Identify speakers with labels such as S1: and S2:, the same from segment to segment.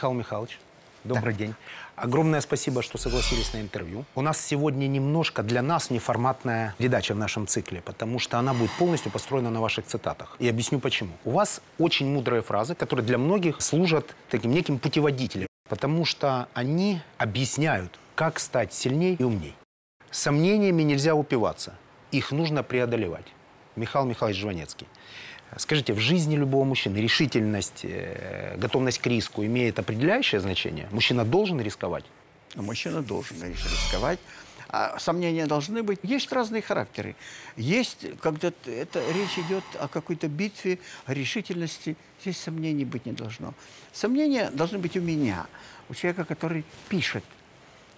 S1: Михаил Михайлович, добрый день. Огромное спасибо, что согласились на интервью. У нас сегодня немножко для нас неформатная передача в нашем цикле, потому что она будет полностью построена на ваших цитатах. И объясню почему. У вас очень мудрые фразы, которые для многих служат таким неким путеводителем, потому что они объясняют, как стать сильнее и умней. Сомнениями нельзя упиваться, их нужно преодолевать. Михаил Михайлович Жванецкий. Скажите, в жизни любого мужчины решительность, э, готовность к риску имеет определяющее значение? Мужчина должен рисковать?
S2: Мужчина должен, рисковать. А сомнения должны быть. Есть разные характеры. Есть, когда это речь идет о какой-то битве, о решительности. Здесь сомнений быть не должно. Сомнения должны быть у меня, у человека, который пишет.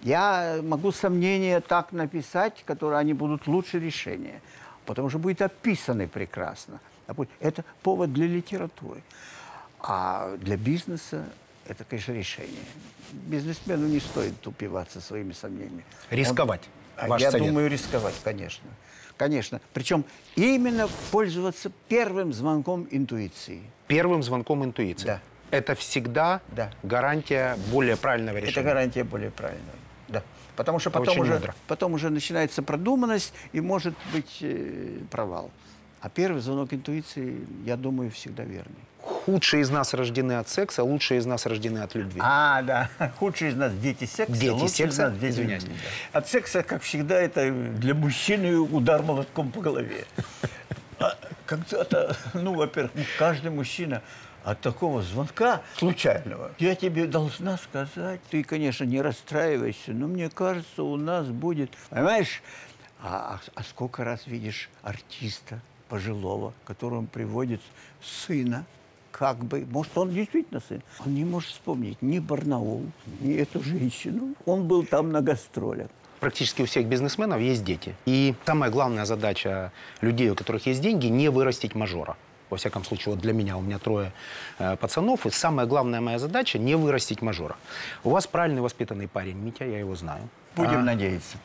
S2: Я могу сомнения так написать, которые они будут лучше решения, потому что будет описаны прекрасно. Это повод для литературы. А для бизнеса это, конечно, решение. Бизнесмену не стоит упиваться своими сомнениями.
S1: Рисковать.
S2: Он, ваш я совет. думаю, рисковать, конечно. Конечно. Причем именно пользоваться первым звонком интуиции.
S1: Первым звонком интуиции.
S2: Да.
S1: Это всегда да. гарантия более правильного решения.
S2: Это гарантия более правильного. Да. Потому что потом уже, потом уже начинается продуманность и может быть э, провал. А первый звонок интуиции, я думаю, всегда верный.
S1: Худшие из нас рождены от секса, лучшие из нас рождены от любви.
S2: А, да. Худшие из нас дети секса,
S1: дети лучшие секса?
S2: из нас дети любви. Да. От секса, как всегда, это для мужчины удар молотком по голове. А когда-то, ну, во-первых, каждый мужчина от такого звонка случайного, я тебе должна сказать, ты, конечно, не расстраивайся, но мне кажется, у нас будет... Понимаешь, а, а, а сколько раз видишь артиста, пожилого, которому приводит сына, как бы, может, он действительно сын. Он не может вспомнить ни Барнаул, ни эту женщину. Он был там на гастролях.
S1: Практически у всех бизнесменов есть дети. И самая главная задача людей, у которых есть деньги, не вырастить мажора. Во всяком случае, вот для меня, у меня трое э, пацанов, и самая главная моя задача – не вырастить мажора. У вас правильный воспитанный парень, Митя, я его знаю.
S2: Будем а, надеяться.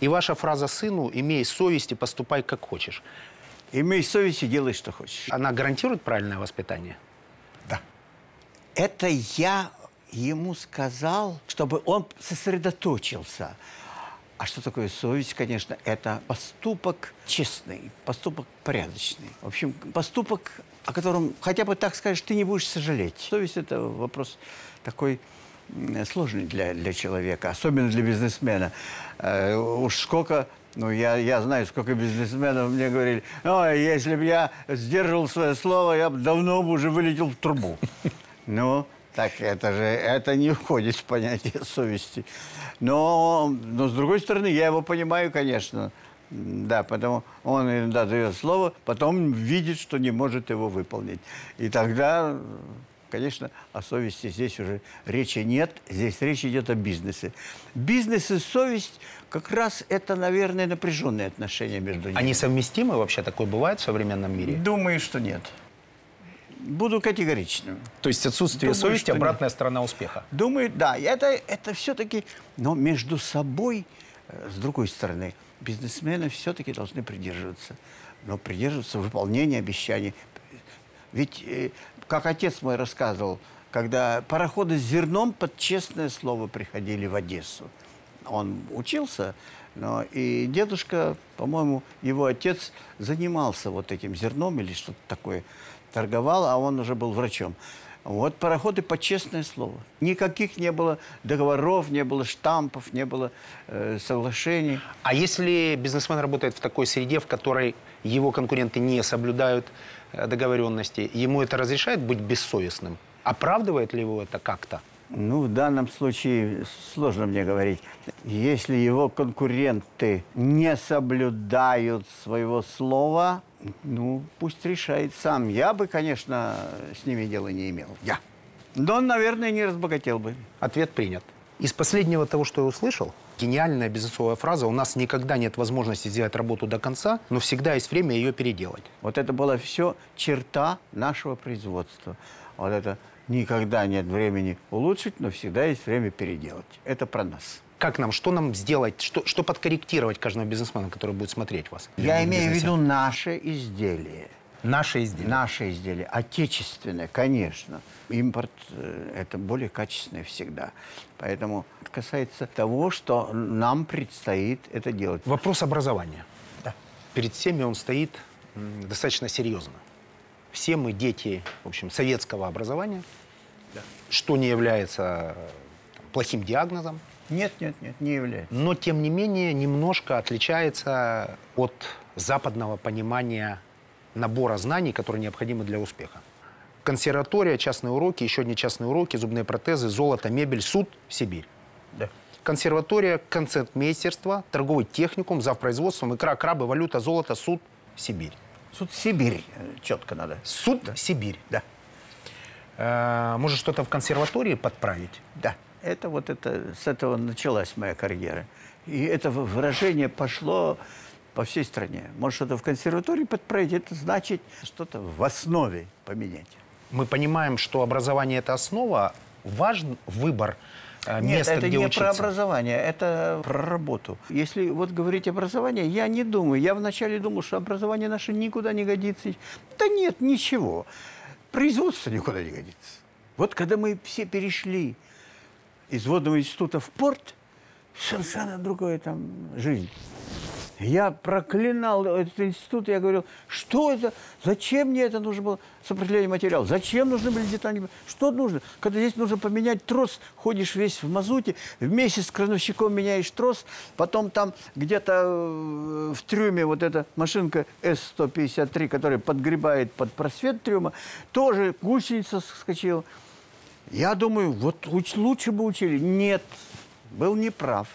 S1: И ваша фраза сыну «имей совесть и поступай как хочешь».
S2: Имей совесть и делай, что хочешь.
S1: Она гарантирует правильное воспитание?
S2: Да. Это я ему сказал, чтобы он сосредоточился. А что такое совесть? Конечно, это поступок честный, поступок порядочный. В общем, поступок, о котором хотя бы так скажешь, ты не будешь сожалеть. Совесть – это вопрос такой сложный для, для человека, особенно для бизнесмена. Э, уж сколько ну, я, я знаю, сколько бизнесменов мне говорили, ну, если бы я сдерживал свое слово, я бы давно уже вылетел в трубу. Ну, так это же, это не входит в понятие совести. Но, но, с другой стороны, я его понимаю, конечно. Да, потому он иногда дает слово, потом видит, что не может его выполнить. И тогда конечно, о совести здесь уже речи нет. Здесь речь идет о бизнесе. Бизнес и совесть как раз это, наверное, напряженные отношения между ними.
S1: Они совместимы вообще? Такое бывает в современном мире?
S2: Думаю, что нет. Буду категоричным.
S1: То есть отсутствие Думаю, совести – обратная нет. сторона успеха?
S2: Думаю, да. Это, это все-таки... Но между собой, э, с другой стороны, бизнесмены все-таки должны придерживаться. Но придерживаться выполнения обещаний. Ведь э, как отец мой рассказывал, когда пароходы с зерном под честное слово приходили в Одессу. Он учился, но и дедушка, по-моему, его отец занимался вот этим зерном или что-то такое, торговал, а он уже был врачом. Вот пароходы под честное слово. Никаких не было договоров, не было штампов, не было э, соглашений.
S1: А если бизнесмен работает в такой среде, в которой его конкуренты не соблюдают договоренности, ему это разрешает быть бессовестным? Оправдывает ли его это как-то?
S2: Ну, в данном случае сложно мне говорить. Если его конкуренты не соблюдают своего слова, ну, пусть решает сам. Я бы, конечно, с ними дела не имел. Я. Но он, наверное, не разбогател бы.
S1: Ответ принят. Из последнего того, что я услышал, гениальная бизнесовая фраза «У нас никогда нет возможности сделать работу до конца, но всегда есть время ее переделать».
S2: Вот это была все черта нашего производства. Вот это никогда нет времени улучшить, но всегда есть время переделать. Это про нас.
S1: Как нам, что нам сделать, что, что подкорректировать каждому бизнесмену, который будет смотреть вас?
S2: Я имею в виду наше изделие.
S1: Наши изделия.
S2: Наши изделия, отечественные, конечно. Импорт э, – это более качественное всегда. Поэтому это касается того, что нам предстоит это делать.
S1: Вопрос образования.
S2: Да.
S1: Перед всеми он стоит достаточно серьезно. Все мы дети, в общем, советского образования, что не является э, там, плохим диагнозом,
S2: Нет, нет, нет, не является.
S1: но тем не менее немножко отличается от западного понимания набора знаний, которые необходимы для успеха. Консерватория, частные уроки, еще одни частные уроки, зубные протезы, золото, мебель, суд, Сибирь.
S2: Да.
S1: Консерватория, концертмейстерство, торговый техникум, завпроизводством, икра, крабы, валюта, золото, суд, Сибирь.
S2: Суд Сибирь э, четко надо.
S1: Суд, Сибирь.
S2: Да.
S1: Э, может, что-то в консерватории подправить?
S2: Да. Это вот это, с этого началась моя карьера. И это выражение пошло по всей стране. Может, что-то в консерватории подправить, это значит что-то в основе поменять.
S1: Мы понимаем, что образование – это основа, важен выбор э,
S2: Нет,
S1: места,
S2: это
S1: где
S2: не
S1: учиться.
S2: про образование, это про работу. Если вот говорить образование, я не думаю. Я вначале думал, что образование наше никуда не годится. Да нет, ничего. Производство никуда не годится. Вот когда мы все перешли из водного института в порт, совершенно другая там жизнь. Я проклинал этот институт, я говорил, что это, зачем мне это нужно было, сопротивление материала, зачем нужны были детали, что нужно, когда здесь нужно поменять трос, ходишь весь в мазуте, вместе с крановщиком меняешь трос, потом там где-то э, в трюме вот эта машинка С-153, которая подгребает под просвет трюма, тоже гусеница соскочила. Я думаю, вот уч- лучше бы учили. Нет, был неправ.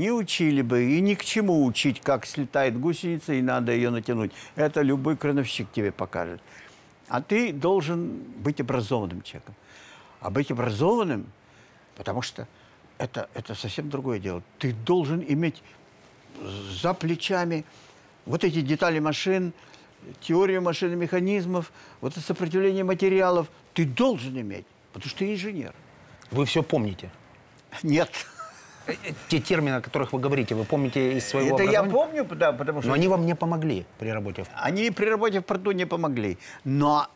S2: Не учили бы, и ни к чему учить, как слетает гусеница, и надо ее натянуть. Это любой крановщик тебе покажет. А ты должен быть образованным человеком. А быть образованным, потому что это, это совсем другое дело. Ты должен иметь за плечами вот эти детали машин, теорию машин и механизмов, вот это сопротивление материалов. Ты должен иметь, потому что ты инженер.
S1: Вы все помните.
S2: Нет.
S1: Те термины, о которых вы говорите, вы помните из своего
S2: Это я помню, да, потому что
S1: Но они вам не помогли при работе. в-
S2: они при работе в порту не помогли. Но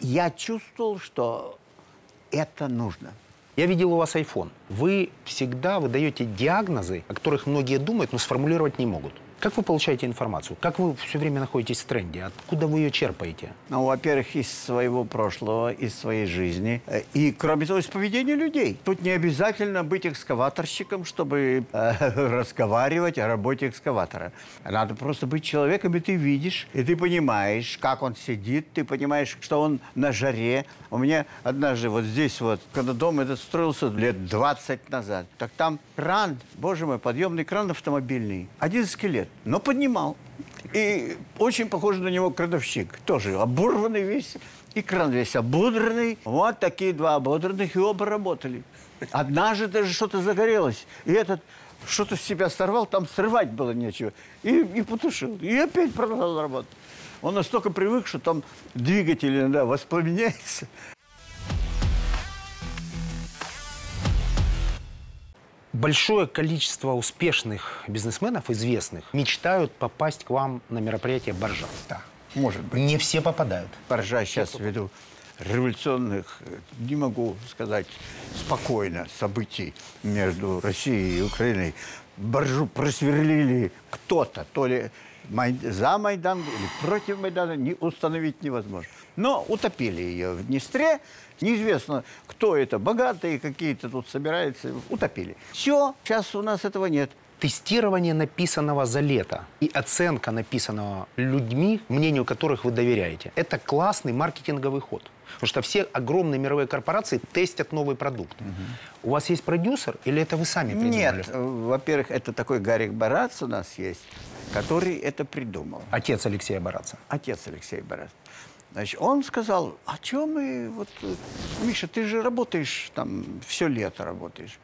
S2: я чувствовал, что это нужно.
S1: Я видел у вас iPhone. Вы всегда выдаете диагнозы, о которых многие думают, но сформулировать не могут. Как вы получаете информацию? Как вы все время находитесь в тренде? Откуда вы ее черпаете?
S2: Ну, во-первых, из своего прошлого, из своей жизни. И, кроме того, из поведения людей. Тут не обязательно быть экскаваторщиком, чтобы э, разговаривать о работе экскаватора. Надо просто быть человеком, и ты видишь, и ты понимаешь, как он сидит, ты понимаешь, что он на жаре. У меня однажды вот здесь вот, когда дом этот строился лет 20 назад, так там кран, боже мой, подъемный кран автомобильный, один скелет, но поднимал. И очень похож на него крановщик. Тоже оборванный весь. И кран весь ободранный. Вот такие два ободранных, и оба работали. Однажды даже что-то загорелось. И этот что-то с себя сорвал, там срывать было нечего. И, и потушил. И опять продолжал работать. Он настолько привык, что там двигатель иногда воспламеняется.
S1: Большое количество успешных бизнесменов, известных, мечтают попасть к вам на мероприятие «Боржа».
S2: Да, может быть.
S1: Не все попадают.
S2: Поржа сейчас ввиду революционных, э, не могу сказать спокойно, событий между Россией и Украиной. Боржу просверлили кто-то, то ли за Майдан или против Майдана, не установить невозможно. Но утопили ее в Днестре. Неизвестно, кто это, богатые какие-то тут собираются, утопили. Все, сейчас у нас этого нет.
S1: Тестирование написанного за лето и оценка написанного людьми, мнению которых вы доверяете, это классный маркетинговый ход. Потому что все огромные мировые корпорации тестят новый продукт. У вас есть продюсер или это вы сами придумали?
S2: Нет, э, во-первых, это такой Гарик Барац у нас есть, который это придумал.
S1: Отец Алексея Бараца.
S2: Отец Алексей Барац. Значит, он сказал, а чем мы, вот, э, Миша, ты же работаешь там, все лето работаешь.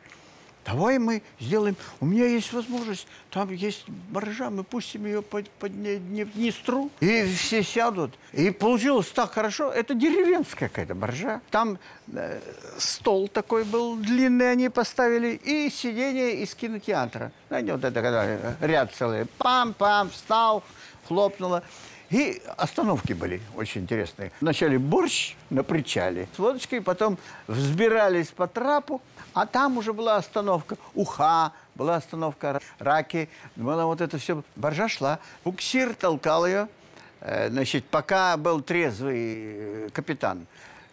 S2: Давай мы сделаем, у меня есть возможность, там есть баржа, мы пустим ее по, по Дне- Дне- Днестру, и все сядут. И получилось так хорошо, это деревенская какая-то баржа. Там э, стол такой был длинный, они поставили, и сиденье из кинотеатра. Знаете, вот это когда ряд целый, пам-пам, встал, хлопнуло. И остановки были очень интересные. Вначале борщ на причале с водочкой, потом взбирались по трапу, а там уже была остановка Уха, была остановка Раки, было вот это все. Боржа шла, буксир толкал ее, э, значит, пока был трезвый э, капитан,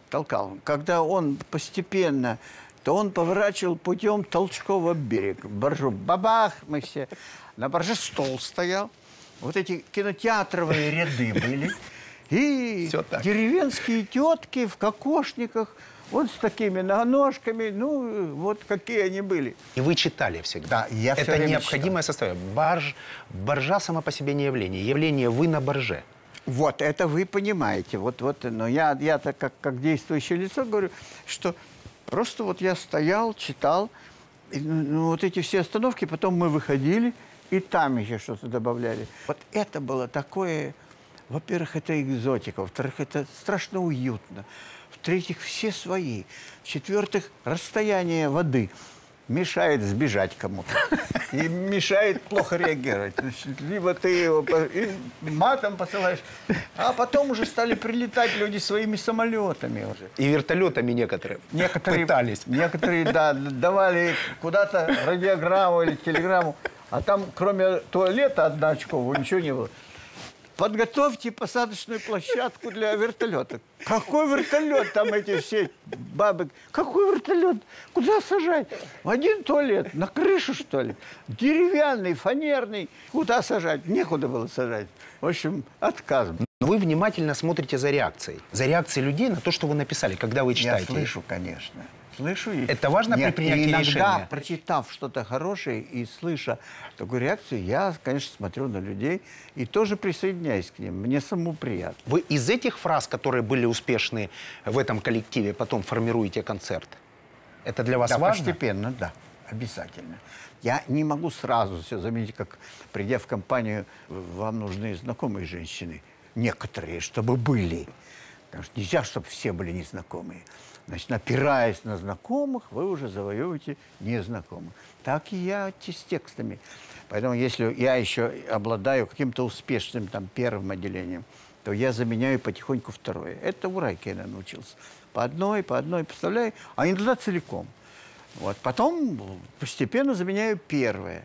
S2: толкал. Когда он постепенно то он поворачивал путем толчков берег. Боржу бабах, мы все. На борже стол стоял. Вот эти кинотеатровые ряды были. И
S1: так.
S2: деревенские тетки в кокошниках, вот с такими ножками, ну, вот какие они были.
S1: И вы читали всегда.
S2: Да, я
S1: Это
S2: время
S1: необходимое состояние. Барж, боржа сама по себе не явление. Явление вы на борже.
S2: Вот, это вы понимаете. Вот, вот, но я, я-то как, как действующее лицо говорю, что просто вот я стоял, читал, и, ну, ну, вот эти все остановки, потом мы выходили, и там еще что-то добавляли. Вот это было такое, во-первых, это экзотика, во-вторых, это страшно уютно, в-третьих, все свои, в-четвертых, расстояние воды мешает сбежать кому-то. И мешает плохо реагировать. Значит, либо ты его матом посылаешь, а потом уже стали прилетать люди своими самолетами уже.
S1: И вертолетами некоторые
S2: Некоторые,
S1: пытались.
S2: Некоторые, да, давали куда-то радиограмму или телеграмму, а там кроме туалета одноочкового ничего не было. Подготовьте посадочную площадку для вертолета. Какой вертолет? Там эти все бабы. Какой вертолет? Куда сажать? В один туалет. На крышу, что ли? Деревянный, фанерный. Куда сажать? Некуда было сажать. В общем, отказ.
S1: Но вы внимательно смотрите за реакцией. За реакцией людей на то, что вы написали, когда вы
S2: Я
S1: читаете.
S2: слышу, конечно. Слышу. и-
S1: Это важно при
S2: Нет,
S1: принятии
S2: и иногда,
S1: решения?
S2: прочитав что-то хорошее и слыша такую реакцию, я, конечно, смотрю на людей и тоже присоединяюсь к ним. Мне самому приятно.
S1: Вы из этих фраз, которые были успешны в этом коллективе, потом формируете концерт? Это для вас
S2: да,
S1: важно?
S2: постепенно, да, обязательно. Я не могу сразу все заметить, как придя в компанию, вам нужны знакомые женщины. Некоторые, чтобы были. Потому что нельзя, чтобы все были незнакомые. Значит, опираясь на знакомых, вы уже завоевываете незнакомых. Так и я с текстами. Поэтому если я еще обладаю каким-то успешным там, первым отделением, то я заменяю потихоньку второе. Это у Райкина научился. По одной, по одной поставляю, а иногда целиком. Вот. Потом постепенно заменяю первое.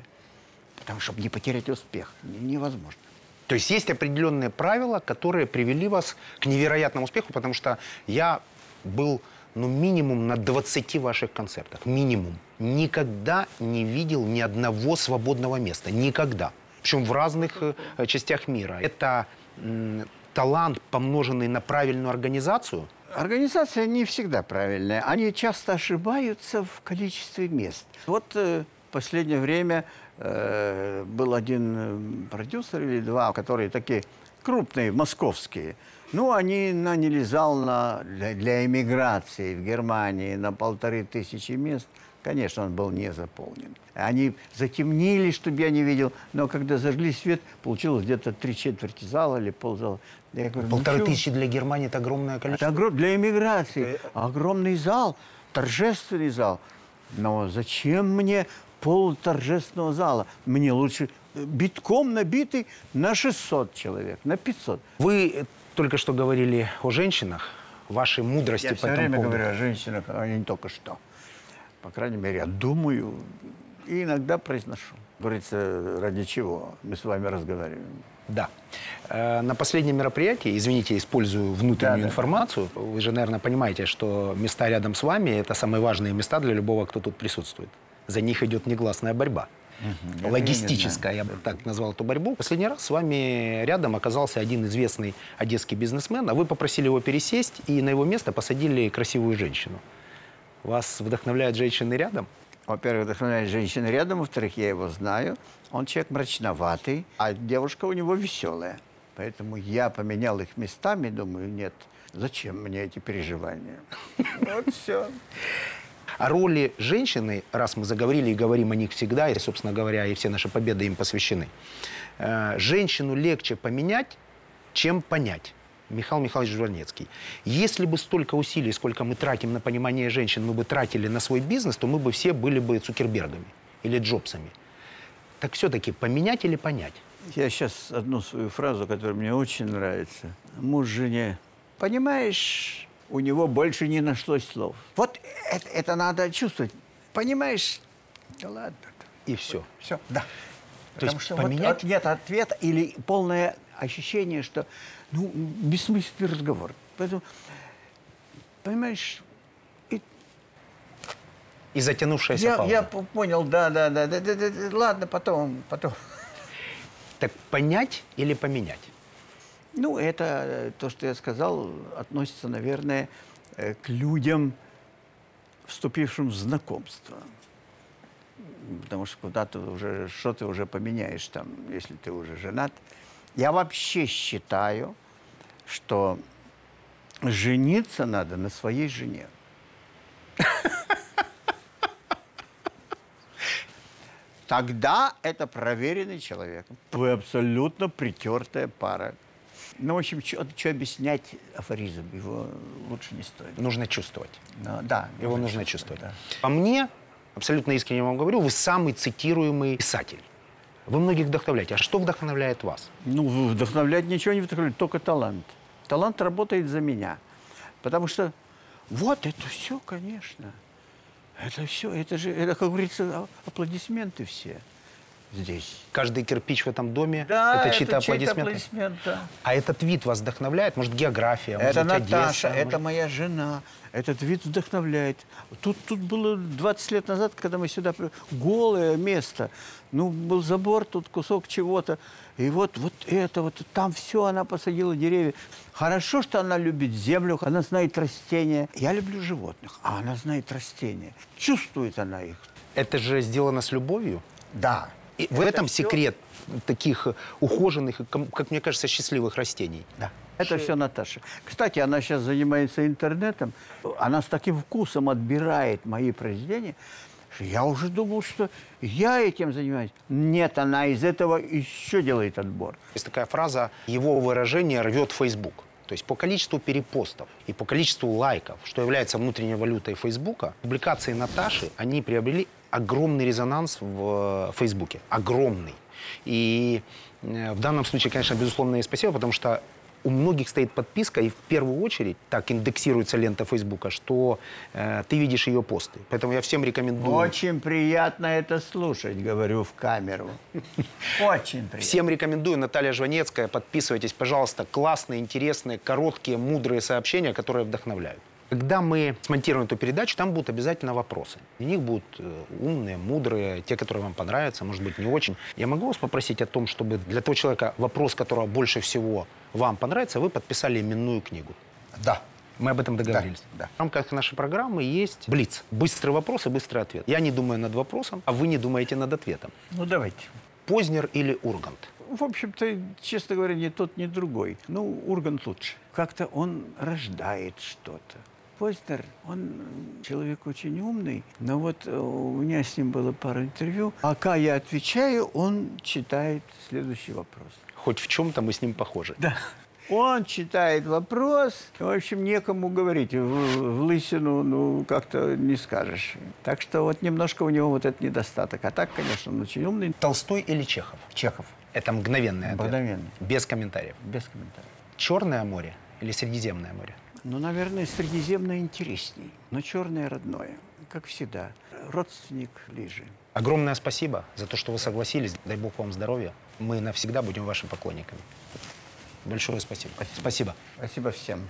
S2: Потому что, чтобы не потерять успех, не- невозможно.
S1: То есть есть определенные правила, которые привели вас к невероятному успеху, потому что я был ну, минимум на 20 ваших концертах. Минимум. Никогда не видел ни одного свободного места. Никогда. Причем в разных э, частях мира. Это талант, помноженный на правильную организацию.
S2: Организация не всегда правильная. Они часто ошибаются в количестве мест. Вот э, последнее время э, был один э, продюсер или два, которые такие крупные, московские. Ну, они наняли зал на, для, для эмиграции в Германии на полторы тысячи мест. Конечно, он был не заполнен. Они затемнили, чтобы я не видел, но когда зажгли свет, получилось где-то три четверти зала или ползала. Я говорю, «Ну
S1: Полторы
S2: чё?»
S1: тысячи для Германии – это огромное количество.
S2: Это огром- для иммиграции. Огромный зал, торжественный зал. Но зачем мне пол торжественного зала? Мне лучше э, битком набитый на 600 человек, на 500.
S1: Вы только что говорили о женщинах, вашей мудрости
S2: Я
S1: по
S2: все
S1: этому
S2: время
S1: поводу.
S2: говорю о женщинах, а не только что. По крайней мере, я думаю и иногда произношу. Говорится, ради чего мы с вами разговариваем.
S1: Да. Э, На последнем мероприятии, извините, использую внутреннюю
S2: Да, да.
S1: информацию, вы же, наверное, понимаете, что места рядом с вами – это самые важные места для любого, кто тут присутствует. За них идет негласная борьба.
S2: я
S1: Логистическая, я бы так назвал эту борьбу. Последний раз с вами рядом оказался один известный одесский бизнесмен, а вы попросили его пересесть, и на его место посадили красивую женщину. Вас вдохновляют женщины рядом?
S2: Во-первых, вдохновляет женщина рядом, во-вторых, я его знаю. Он человек мрачноватый, а девушка у него веселая. Поэтому я поменял их местами, думаю, нет, зачем мне эти переживания? Вот все.
S1: О роли женщины, раз мы заговорили и говорим о них всегда, и, собственно говоря, и все наши победы им посвящены, э, женщину легче поменять, чем понять. Михаил Михайлович Жванецкий. Если бы столько усилий, сколько мы тратим на понимание женщин, мы бы тратили на свой бизнес, то мы бы все были бы Цукербергами или Джобсами. Так все-таки поменять или понять?
S2: Я сейчас одну свою фразу, которая мне очень нравится. Муж жене. Понимаешь, у него больше не нашлось слов. Вот это, это надо чувствовать. Понимаешь? Да ладно.
S1: И все.
S2: Все, да.
S1: То
S2: Потому
S1: есть
S2: что
S1: поменять-
S2: вот нет ответа или полное ощущение, что ну, бессмысленный разговор. Поэтому, понимаешь, и
S1: И затянувшаяся
S2: я,
S1: пауза.
S2: я понял, да, да, да, да, да, да, да, ладно, потом, потом.
S1: Так понять или поменять?
S2: Ну, это э, то, что я сказал, относится, наверное, э, к людям, вступившим в знакомство. Потому что куда ты уже, что ты уже поменяешь там, если ты уже женат. Я вообще считаю, что жениться надо на своей жене. Тогда это проверенный человек. Вы абсолютно притертая пара. Ну, в общем, что объяснять афоризм? Его лучше не стоит.
S1: Нужно чувствовать.
S2: Но, да,
S1: Его нужно чувствовать.
S2: да.
S1: По мне, абсолютно искренне вам говорю, вы самый цитируемый писатель. Вы многих вдохновляете. А что вдохновляет вас?
S2: Ну, вдохновлять ничего не вдохновляет, только талант. Талант работает за меня. Потому что вот это все, конечно. Это все, это же, это, как говорится, а- аплодисменты все здесь.
S1: Каждый кирпич в этом доме это чьи-то аплодисменты.
S2: аплодисмент, да.
S1: А этот вид вас вдохновляет? Может, география? может
S2: Это
S1: быть,
S2: Наташа,
S1: Одесса,
S2: это
S1: может-
S2: моя жена. Этот вид вдохновляет. Тут, тут было 20 лет назад, когда мы сюда... Голое место. Ну, был забор, тут кусок чего-то. И вот, вот это, вот там все она посадила деревья. Хорошо, что она любит землю, она знает растения. Я люблю животных, а она знает растения. Чувствует она их.
S1: Это же сделано с любовью.
S2: Да.
S1: И в этом секрет таких ухоженных, как мне кажется, счастливых растений.
S2: Да. Это все Наташа. Кстати, она сейчас занимается интернетом. Она с таким вкусом отбирает мои произведения, что я уже думал, что я этим занимаюсь. Нет, она из этого еще делает отбор.
S1: Есть такая фраза «его выражение рвет Facebook». То есть по количеству перепостов и по количеству лайков, что является внутренней валютой Фейсбука, публикации Наташи, они приобрели огромный резонанс в э, Фейсбуке. Огромный. И э, в данном случае, конечно, безусловно, ей спасибо, потому что у многих стоит подписка, и в первую очередь так индексируется лента Фейсбука, что э, ты видишь ее посты. Поэтому я всем рекомендую.
S2: Очень приятно это слушать, говорю в камеру. Очень приятно.
S1: Всем рекомендую. Наталья Жванецкая. Подписывайтесь, пожалуйста. Классные, интересные, короткие, мудрые сообщения, которые вдохновляют. Когда мы смонтируем эту передачу, там будут обязательно вопросы. И них будут э, умные, мудрые, те, которые вам понравятся, может быть, не очень. Я могу вас попросить о том, чтобы для того человека, вопрос которого больше всего вам понравится, вы подписали именную книгу.
S2: Да.
S1: Мы об этом договорились.
S2: да.
S1: В рамках нашей программы есть блиц. Быстрый вопрос и быстрый ответ. Я не думаю над вопросом, а вы не думаете над ответом.
S2: Ну, давайте.
S1: Познер или Ургант?
S2: В общем-то, честно говоря, ни тот, ни другой. Ну, Ургант лучше. Как-то он рождает что-то. Познер, он человек очень умный, но вот э, у меня с ним было пара интервью. Пока я отвечаю, он читает следующий вопрос.
S1: Хоть в чем-то мы с ним похожи.
S2: Да. Он читает вопрос, в общем, некому говорить. В, в лысину, ну, как-то не скажешь. Так что вот немножко у него вот этот недостаток. А так, конечно, он очень умный.
S1: Толстой или Чехов?
S2: Чехов.
S1: Это мгновенный ответ.
S2: Мгновенный.
S1: Без комментариев.
S2: Без комментариев.
S1: Черное море или Средиземное море?
S2: Ну, наверное, Средиземное интересней, но черное родное, как всегда. Родственник ближе.
S1: Огромное спасибо за то, что вы согласились. Дай бог вам здоровья. Мы навсегда будем вашими поклонниками. Большое спасибо. Спасибо.
S2: Спасибо всем.